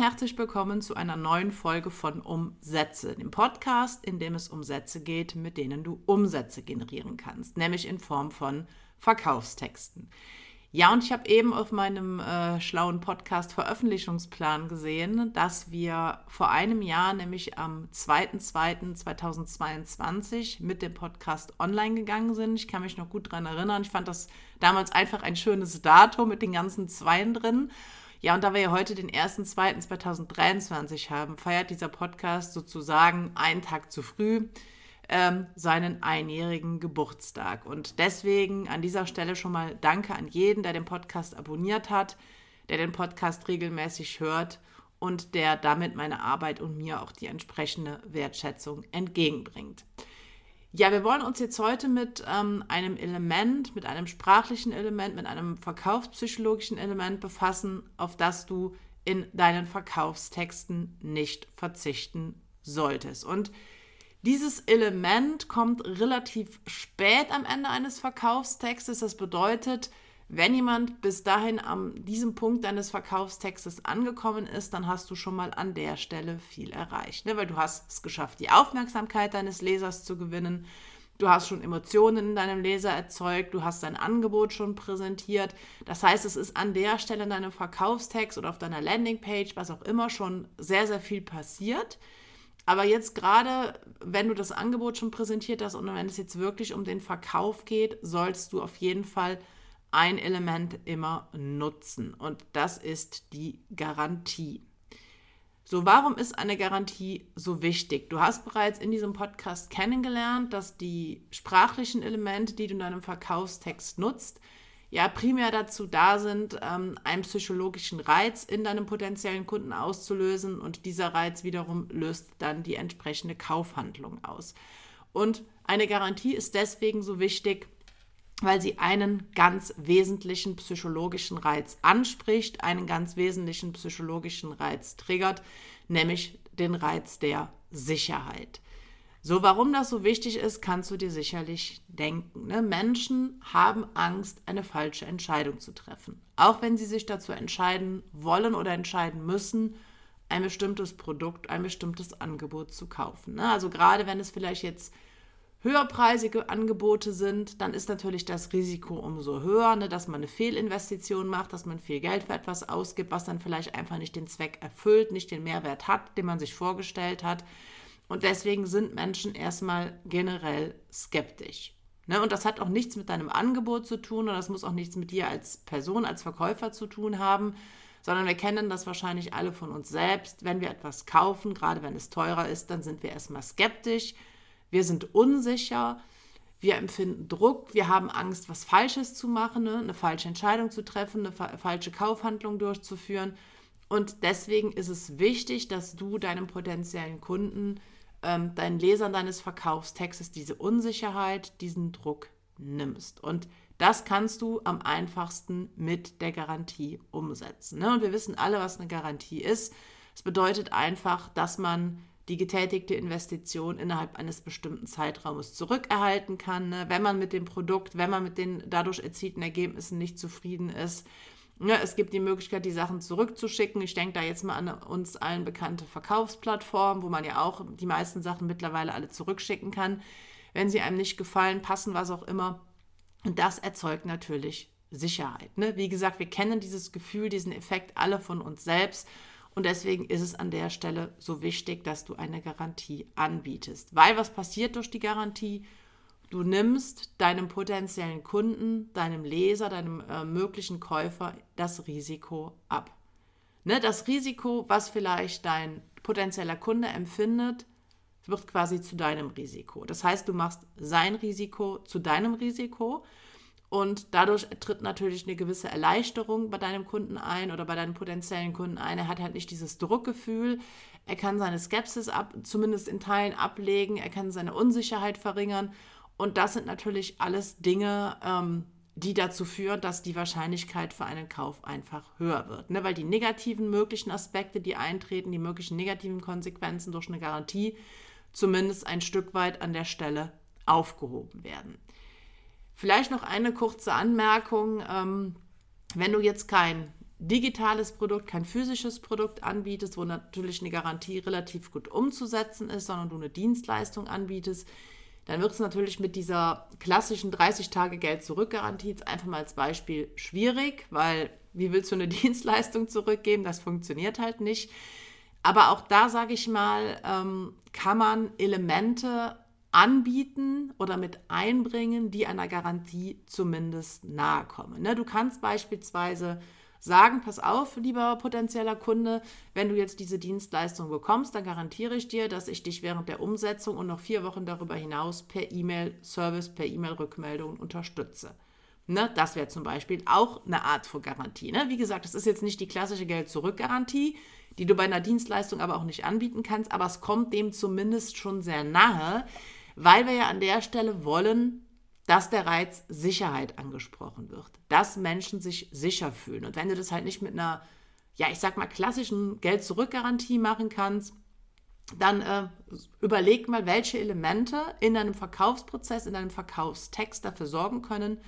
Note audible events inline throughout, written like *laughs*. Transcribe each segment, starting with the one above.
herzlich willkommen zu einer neuen Folge von Umsätze, dem Podcast, in dem es um Sätze geht, mit denen du Umsätze generieren kannst, nämlich in Form von Verkaufstexten. Ja, und ich habe eben auf meinem äh, schlauen Podcast Veröffentlichungsplan gesehen, dass wir vor einem Jahr, nämlich am 2.2.2022, mit dem Podcast online gegangen sind. Ich kann mich noch gut daran erinnern. Ich fand das damals einfach ein schönes Datum mit den ganzen Zweien drin. Ja, und da wir ja heute den 1.2.2023 haben, feiert dieser Podcast sozusagen einen Tag zu früh ähm, seinen einjährigen Geburtstag. Und deswegen an dieser Stelle schon mal Danke an jeden, der den Podcast abonniert hat, der den Podcast regelmäßig hört und der damit meine Arbeit und mir auch die entsprechende Wertschätzung entgegenbringt. Ja, wir wollen uns jetzt heute mit ähm, einem Element, mit einem sprachlichen Element, mit einem verkaufspsychologischen Element befassen, auf das du in deinen Verkaufstexten nicht verzichten solltest. Und dieses Element kommt relativ spät am Ende eines Verkaufstextes. Das bedeutet, wenn jemand bis dahin an diesem Punkt deines Verkaufstextes angekommen ist, dann hast du schon mal an der Stelle viel erreicht. Ne? Weil du hast es geschafft, die Aufmerksamkeit deines Lesers zu gewinnen. Du hast schon Emotionen in deinem Leser erzeugt, du hast dein Angebot schon präsentiert. Das heißt, es ist an der Stelle in deinem Verkaufstext oder auf deiner Landingpage, was auch immer, schon sehr, sehr viel passiert. Aber jetzt gerade, wenn du das Angebot schon präsentiert hast und wenn es jetzt wirklich um den Verkauf geht, sollst du auf jeden Fall ein Element immer nutzen und das ist die Garantie. So, warum ist eine Garantie so wichtig? Du hast bereits in diesem Podcast kennengelernt, dass die sprachlichen Elemente, die du in deinem Verkaufstext nutzt, ja primär dazu da sind, ähm, einen psychologischen Reiz in deinem potenziellen Kunden auszulösen und dieser Reiz wiederum löst dann die entsprechende Kaufhandlung aus. Und eine Garantie ist deswegen so wichtig, weil sie einen ganz wesentlichen psychologischen Reiz anspricht, einen ganz wesentlichen psychologischen Reiz triggert, nämlich den Reiz der Sicherheit. So, warum das so wichtig ist, kannst du dir sicherlich denken. Ne? Menschen haben Angst, eine falsche Entscheidung zu treffen. Auch wenn sie sich dazu entscheiden wollen oder entscheiden müssen, ein bestimmtes Produkt, ein bestimmtes Angebot zu kaufen. Ne? Also gerade wenn es vielleicht jetzt höherpreisige Angebote sind, dann ist natürlich das Risiko umso höher, ne, dass man eine Fehlinvestition macht, dass man viel Geld für etwas ausgibt, was dann vielleicht einfach nicht den Zweck erfüllt, nicht den Mehrwert hat, den man sich vorgestellt hat. Und deswegen sind Menschen erstmal generell skeptisch. Ne? Und das hat auch nichts mit deinem Angebot zu tun und das muss auch nichts mit dir als Person, als Verkäufer zu tun haben, sondern wir kennen das wahrscheinlich alle von uns selbst. Wenn wir etwas kaufen, gerade wenn es teurer ist, dann sind wir erstmal skeptisch wir sind unsicher, wir empfinden Druck, wir haben Angst, was Falsches zu machen, ne? eine falsche Entscheidung zu treffen, eine fa falsche Kaufhandlung durchzuführen. Und deswegen ist es wichtig, dass du deinem potenziellen Kunden, ähm, deinen Lesern deines Verkaufstextes diese Unsicherheit, diesen Druck nimmst. Und das kannst du am einfachsten mit der Garantie umsetzen. Ne? Und wir wissen alle, was eine Garantie ist. Es bedeutet einfach, dass man die getätigte Investition innerhalb eines bestimmten Zeitraumes zurückerhalten kann. Ne? Wenn man mit dem Produkt, wenn man mit den dadurch erzielten Ergebnissen nicht zufrieden ist. Ne? es gibt die Möglichkeit, die Sachen zurückzuschicken. Ich denke da jetzt mal an uns allen bekannte Verkaufsplattformen, wo man ja auch die meisten Sachen mittlerweile alle zurückschicken kann, wenn sie einem nicht gefallen, passen, was auch immer. Und das erzeugt natürlich Sicherheit. Ne? Wie gesagt, wir kennen dieses Gefühl, diesen Effekt alle von uns selbst. Und deswegen ist es an der Stelle so wichtig, dass du eine Garantie anbietest. Weil was passiert durch die Garantie? Du nimmst deinem potenziellen Kunden, deinem Leser, deinem äh, möglichen Käufer das Risiko ab. Ne, das Risiko, was vielleicht dein potenzieller Kunde empfindet, wird quasi zu deinem Risiko. Das heißt, du machst sein Risiko zu deinem Risiko und dadurch tritt natürlich eine gewisse Erleichterung bei deinem Kunden ein oder bei deinen potenziellen Kunden ein. Er hat halt nicht dieses Druckgefühl. Er kann seine Skepsis ab, zumindest in Teilen ablegen. Er kann seine Unsicherheit verringern. Und das sind natürlich alles Dinge, ähm, die dazu führen, dass die Wahrscheinlichkeit für einen Kauf einfach höher wird. Ne? Weil die negativen möglichen Aspekte, die eintreten, die möglichen negativen Konsequenzen durch eine Garantie zumindest ein Stück weit an der Stelle aufgehoben werden. Vielleicht noch eine kurze Anmerkung. Ähm, wenn du jetzt kein digitales Produkt, kein physisches Produkt anbietest, wo natürlich eine Garantie relativ gut umzusetzen ist, sondern du eine Dienstleistung anbietest, dann wird es natürlich mit dieser klassischen 30-Tage-Geld-Zurück-Garantie einfach mal als Beispiel schwierig, weil wie willst du eine *laughs* Dienstleistung zurückgeben? Das funktioniert halt nicht. Aber auch da, sage ich mal, ähm, kann man Elemente anbieten oder mit einbringen, die einer Garantie zumindest nahe kommen. Ne? Du kannst beispielsweise sagen, pass auf, lieber potenzieller Kunde, wenn du jetzt diese Dienstleistung bekommst, dann garantiere ich dir, dass ich dich während der Umsetzung und noch vier Wochen darüber hinaus per E-Mail-Service, per E-Mail-Rückmeldung unterstütze. Ne, das wäre zum Beispiel auch eine Art von Garantie. Ne? Wie gesagt, das ist jetzt nicht die klassische Geld-Zurück-Garantie, die du bei einer Dienstleistung aber auch nicht anbieten kannst, aber es kommt dem zumindest schon sehr nahe, weil wir ja an der Stelle wollen, dass der Reiz Sicherheit angesprochen wird, dass Menschen sich sicher fühlen. Und wenn du das halt nicht mit einer, ja, ich sag mal, klassischen Geld-Zurück-Garantie machen kannst, dann äh, überleg mal, welche Elemente in deinem Verkaufsprozess, in deinem Verkaufstext dafür sorgen können,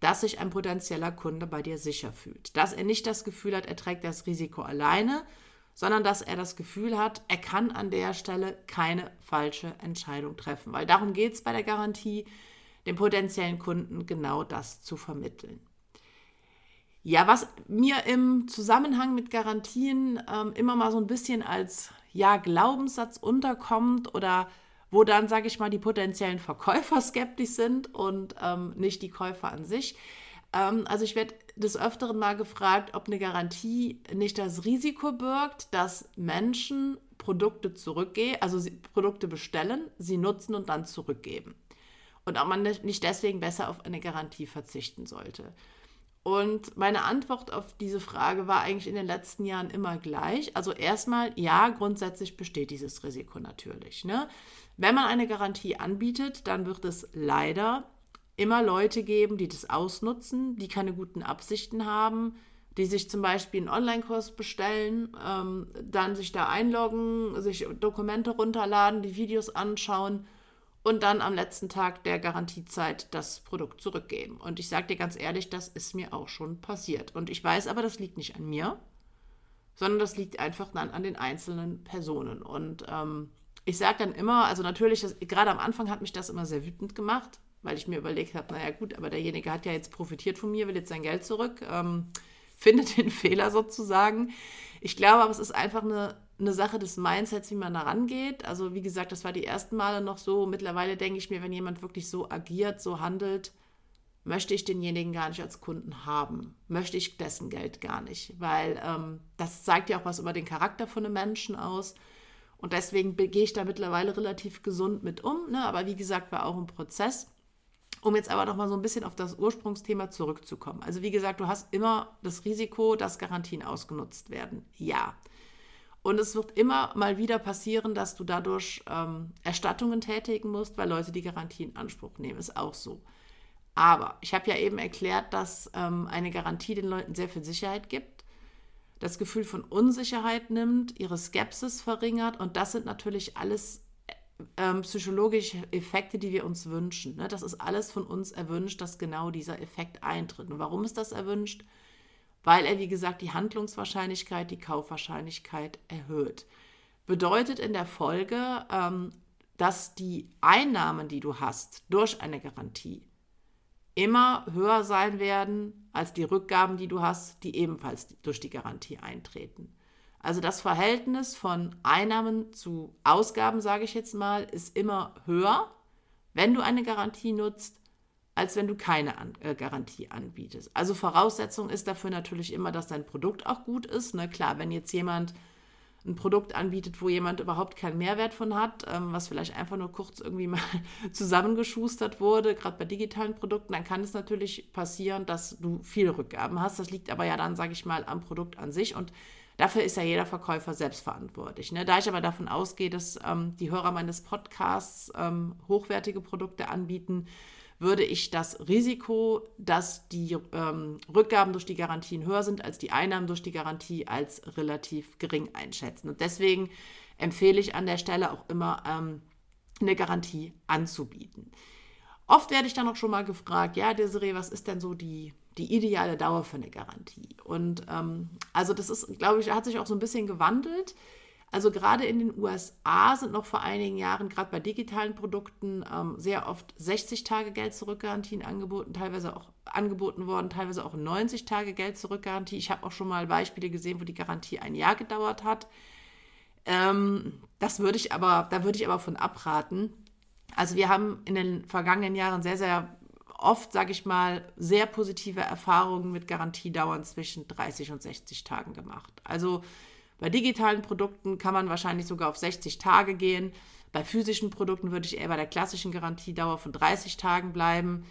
dass sich ein potenzieller Kunde bei dir sicher fühlt. Dass er nicht das Gefühl hat, er trägt das Risiko alleine, sondern dass er das Gefühl hat, er kann an der Stelle keine falsche Entscheidung treffen. Weil darum geht es bei der Garantie dem potenziellen Kunden genau das zu vermitteln. Ja, was mir im Zusammenhang mit Garantien ähm, immer mal so ein bisschen als ja, Glaubenssatz unterkommt oder wo dann, sage ich mal, die potenziellen Verkäufer *laughs* skeptisch sind und ähm, nicht die Käufer an sich. Ähm, also ich werde des Öfteren mal gefragt, ob eine Garantie nicht das Risiko birgt, dass Menschen Produkte zurückgehen, also Produkte bestellen, sie nutzen und dann zurückgeben und ob man nicht deswegen besser auf eine Garantie verzichten sollte. Und meine Antwort auf diese Frage war eigentlich in den letzten Jahren immer gleich. Also erstmal, ja, grundsätzlich besteht dieses Risiko natürlich. Ne? Wenn man eine Garantie anbietet, dann wird es leider immer Leute geben, die das ausnutzen, die keine guten Absichten haben, die sich zum Beispiel einen Online-Kurs bestellen, ähm, dann sich da einloggen, sich Dokumente runterladen, die Videos anschauen und dann am letzten Tag der Garantiezeit das Produkt zurückgeben. Und ich sage dir ganz ehrlich, das ist mir auch schon passiert. Und ich weiß aber, das liegt nicht an mir, sondern das liegt einfach dann an den einzelnen Personen. Und ähm, ich sage dann immer, also natürlich, gerade am Anfang hat mich das immer sehr wütend gemacht, weil ich mir überlegt habe, naja gut, aber derjenige hat ja jetzt profitiert von mir, will jetzt sein Geld zurück, ähm, *laughs* findet den Fehler sozusagen. Ich glaube aber, es ist einfach eine eine Sache des Mindsets, wie man da rangeht. Also wie gesagt, das war die ersten Male noch so. Mittlerweile denke ich mir, wenn jemand wirklich so agiert, so handelt, möchte ich denjenigen gar nicht als Kunden haben. Möchte ich dessen Geld gar nicht. Weil ähm, das zeigt ja auch was über den Charakter von einem Menschen aus. Und deswegen gehe ich da mittlerweile relativ gesund mit um. Ne? Aber wie gesagt, war auch ein Prozess. Um jetzt aber noch mal so ein bisschen auf das Ursprungsthema zurückzukommen. Also wie gesagt, du hast immer das Risiko, dass Garantien ausgenutzt werden. Ja. Und es wird immer mal wieder passieren, dass du dadurch ähm, Erstattungen tätigen musst, weil Leute die Garantie in Anspruch nehmen. Ist auch so. Aber ich habe ja eben erklärt, dass ähm, eine Garantie den Leuten sehr viel Sicherheit gibt, das Gefühl von Unsicherheit nimmt, ihre Skepsis verringert. Und das sind natürlich alles ähm, psychologische Effekte, die wir uns wünschen. Ne? Das ist alles von uns erwünscht, dass genau dieser Effekt eintritt. Und warum ist das erwünscht? weil er, wie gesagt, die Handlungswahrscheinlichkeit, die Kaufwahrscheinlichkeit erhöht. Bedeutet in der Folge, ähm, dass die Einnahmen, die du hast durch eine Garantie, immer höher sein werden als die Rückgaben, die du hast, die ebenfalls durch die Garantie eintreten. Also das Verhältnis von Einnahmen zu Ausgaben, sage ich jetzt mal, ist immer höher, wenn du eine Garantie nutzt, als wenn du keine An äh, Garantie anbietest. Also Voraussetzung ist dafür natürlich immer, dass dein Produkt auch gut ist. Ne? Klar, wenn jetzt jemand ein Produkt anbietet, wo jemand überhaupt keinen Mehrwert von hat, ähm, was vielleicht einfach nur kurz irgendwie mal *laughs* zusammengeschustert wurde, gerade bei digitalen Produkten, dann kann es natürlich passieren, dass du viele Rückgaben hast. Das liegt aber ja dann, sage ich mal, am Produkt an sich und Dafür ist ja jeder Verkäufer selbst verantwortlich. Ne? Da ich aber davon ausgehe, dass ähm, die Hörer meines Podcasts ähm, hochwertige Produkte anbieten, würde ich das Risiko, dass die ähm, Rückgaben durch die Garantien höher sind als die Einnahmen durch die Garantie, als relativ gering einschätzen. Und deswegen empfehle ich an der Stelle auch immer, ähm, eine Garantie anzubieten. Oft werde ich dann auch schon mal gefragt, ja, Desiree, was ist denn so die, die ideale Dauer für eine Garantie? Und ähm, also das ist, glaube ich, hat sich auch so ein bisschen gewandelt. Also gerade in den USA sind noch vor einigen Jahren, gerade bei digitalen Produkten, ähm, sehr oft 60 Tage Geld-Zurück-Garantien angeboten, teilweise auch angeboten worden, teilweise auch 90 Tage Geld-Zurück-Garantie. Ich habe auch schon mal Beispiele gesehen, wo die Garantie ein Jahr gedauert hat. Ähm, das würde ich aber, da würde ich aber von abraten. Also wir haben in den vergangenen Jahren sehr, sehr oft, sage ich mal, sehr positive Erfahrungen mit Garantiedauern zwischen 30 und 60 Tagen gemacht. Also bei digitalen Produkten kann man wahrscheinlich sogar auf 60 Tage gehen. Bei physischen Produkten würde ich eher bei der klassischen Garantiedauer von 30 Tagen bleiben.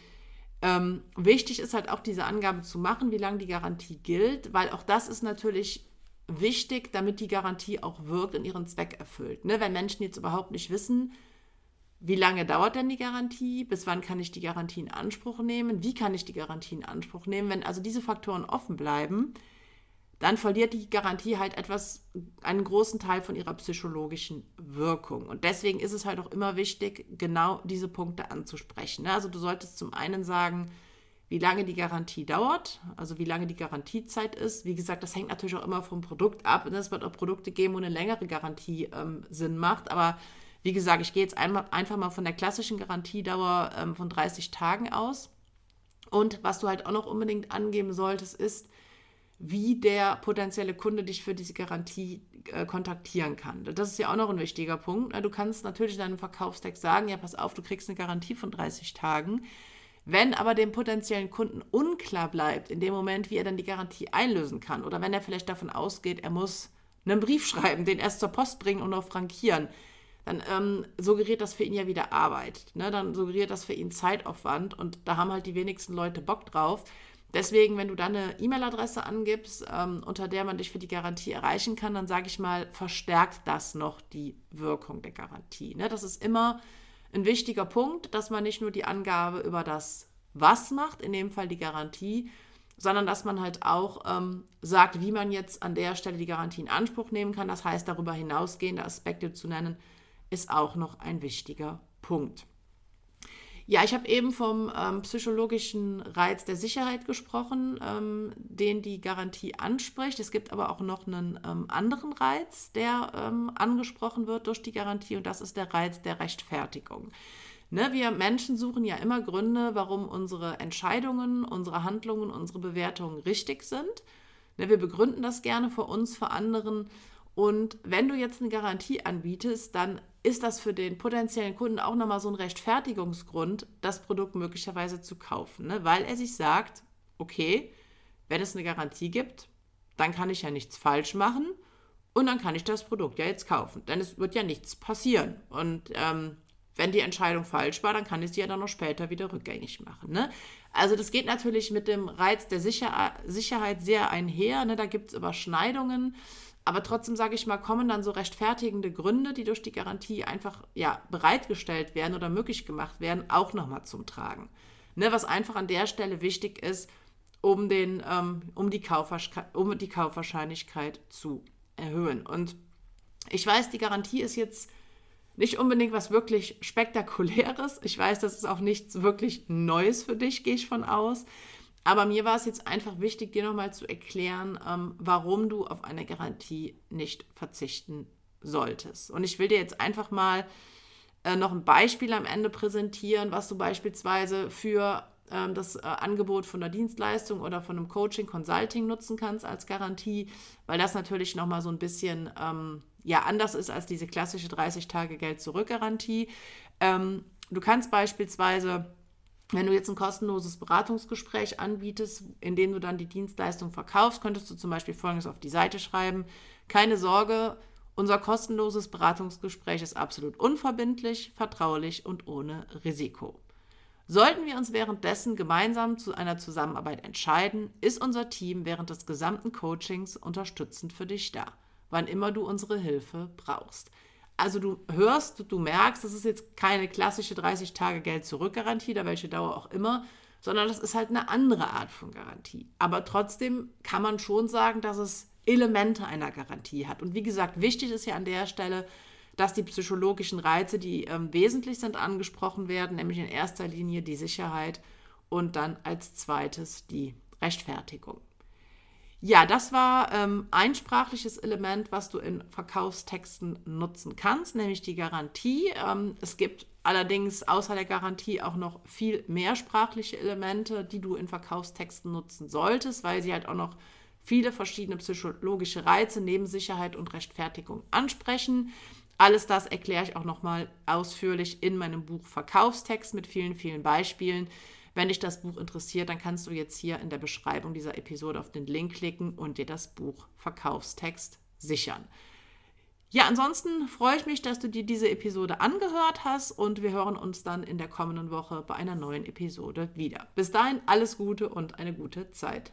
Ähm, wichtig ist halt auch diese Angabe zu machen, wie lange die Garantie gilt, weil auch das ist natürlich wichtig, damit die Garantie auch wirkt und ihren Zweck erfüllt. Ne? Wenn Menschen jetzt überhaupt nicht wissen, wie lange dauert denn die Garantie, bis wann kann ich die Garantie in Anspruch nehmen, wie kann ich die Garantie in Anspruch nehmen, wenn also diese Faktoren offen bleiben, dann verliert die Garantie halt etwas, einen großen Teil von ihrer psychologischen Wirkung. Und deswegen ist es halt auch immer wichtig, genau diese Punkte anzusprechen. Ne? Also du solltest zum einen sagen, wie lange die Garantie dauert, also wie lange die Garantiezeit ist. Wie gesagt, das hängt natürlich auch immer vom Produkt ab. Und es wird auch Produkte geben, wo eine längere Garantie ähm, Sinn macht. Aber wie gesagt, ich gehe jetzt einfach mal von der klassischen Garantiedauer ähm, von 30 Tagen aus. Und was du halt auch noch unbedingt angeben solltest, ist, wie der potenzielle Kunde dich für diese Garantie äh, kontaktieren kann. Das ist ja auch noch ein wichtiger Punkt. Du kannst natürlich in deinem Verkaufstext sagen, ja, pass auf, du kriegst eine Garantie von 30 Tagen. Wenn aber dem potenziellen Kunden unklar bleibt, in dem Moment, wie er dann die Garantie einlösen kann, oder wenn er vielleicht davon ausgeht, er muss einen Brief *laughs* schreiben, den erst zur Post bringen und noch frankieren, dann ähm, suggeriert das für ihn ja wieder Arbeit. Ne? Dann suggeriert das für ihn Zeitaufwand und da haben halt die wenigsten Leute Bock drauf. Deswegen, wenn du dann eine E-Mail-Adresse angibst, ähm, unter der man dich für die Garantie erreichen kann, dann sage ich mal, verstärkt das noch die Wirkung der Garantie. Ne? Das ist immer ein wichtiger Punkt, dass man nicht nur die Angabe über das Was macht, in dem Fall die Garantie, sondern dass man halt auch ähm, sagt, wie man jetzt an der Stelle die Garantie in Anspruch nehmen kann. Das heißt, darüber hinausgehende Aspekte zu nennen, ist auch noch ein wichtiger Punkt. Ja, ich habe eben vom ähm, psychologischen Reiz der Sicherheit gesprochen, ähm, den die Garantie anspricht. Es gibt aber auch noch einen ähm, anderen Reiz, der ähm, angesprochen wird durch die Garantie und das ist der Reiz der Rechtfertigung. Ne, wir Menschen suchen ja immer Gründe, warum unsere Entscheidungen, unsere Handlungen, unsere Bewertungen richtig sind. Ne, wir begründen das gerne vor uns, vor anderen. Und wenn du jetzt eine Garantie anbietest, dann ist das für den potenziellen Kunden auch nochmal so ein Rechtfertigungsgrund, das Produkt möglicherweise zu kaufen, ne? weil er sich sagt, okay, wenn es eine Garantie gibt, dann kann ich ja nichts falsch machen und dann kann ich das Produkt ja jetzt kaufen, denn es wird ja nichts passieren. Und ähm, wenn die Entscheidung falsch war, dann kann ich sie ja dann noch später wieder rückgängig machen. Ne? Also das geht natürlich mit dem Reiz der Sicher Sicherheit sehr einher. Ne? Da gibt es Überschneidungen. Aber trotzdem, sage ich mal, kommen dann so rechtfertigende Gründe, die durch die Garantie einfach ja, bereitgestellt werden oder möglich gemacht werden, auch nochmal zum Tragen. Ne, was einfach an der Stelle wichtig ist, um, den, ähm, um, die um die Kaufwahrscheinlichkeit zu erhöhen. Und ich weiß, die Garantie ist jetzt nicht unbedingt was wirklich Spektakuläres. Ich weiß, das ist auch nichts wirklich Neues für dich, gehe ich von aus. Aber mir war es jetzt einfach wichtig, dir nochmal zu erklären, ähm, warum du auf eine Garantie nicht verzichten solltest. Und ich will dir jetzt einfach mal äh, noch ein Beispiel am Ende präsentieren, was du beispielsweise für ähm, das äh, Angebot von einer Dienstleistung oder von einem Coaching, Consulting nutzen kannst als Garantie, weil das natürlich nochmal so ein bisschen ähm, ja, anders ist als diese klassische 30-Tage-Geld-Zurück-Garantie. Ähm, du kannst beispielsweise wenn du jetzt ein kostenloses Beratungsgespräch anbietest, in dem du dann die Dienstleistung verkaufst, könntest du zum Beispiel Folgendes auf die Seite schreiben. Keine Sorge, unser kostenloses Beratungsgespräch ist absolut unverbindlich, vertraulich und ohne Risiko. Sollten wir uns währenddessen gemeinsam zu einer Zusammenarbeit entscheiden, ist unser Team während des gesamten Coachings unterstützend für dich da, wann immer du unsere Hilfe brauchst. Also du hörst, du merkst, das ist jetzt keine klassische 30 Tage Geld zurück Garantie, da welche Dauer auch immer, sondern das ist halt eine andere Art von Garantie. Aber trotzdem kann man schon sagen, dass es Elemente einer Garantie hat. Und wie gesagt, wichtig ist ja an der Stelle, dass die psychologischen Reize, die ähm, wesentlich sind, angesprochen werden, nämlich in erster Linie die Sicherheit und dann als zweites die Rechtfertigung. Ja, das war ähm, ein sprachliches Element, was du in Verkaufstexten nutzen kannst, nämlich die Garantie. Ähm, es gibt allerdings außer der Garantie auch noch viel mehr sprachliche Elemente, die du in Verkaufstexten nutzen solltest, weil sie halt auch noch viele verschiedene psychologische Reize neben Sicherheit und Rechtfertigung ansprechen. Alles das erkläre ich auch nochmal ausführlich in meinem Buch Verkaufstext mit vielen, vielen Beispielen. Wenn dich das Buch interessiert, dann kannst du jetzt hier in der Beschreibung dieser Episode auf den Link klicken und dir das Buch Verkaufstext sichern. Ja, ansonsten freue ich mich, dass du dir diese Episode angehört hast und wir hören uns dann in der kommenden Woche bei einer neuen Episode wieder. Bis dahin alles Gute und eine gute Zeit.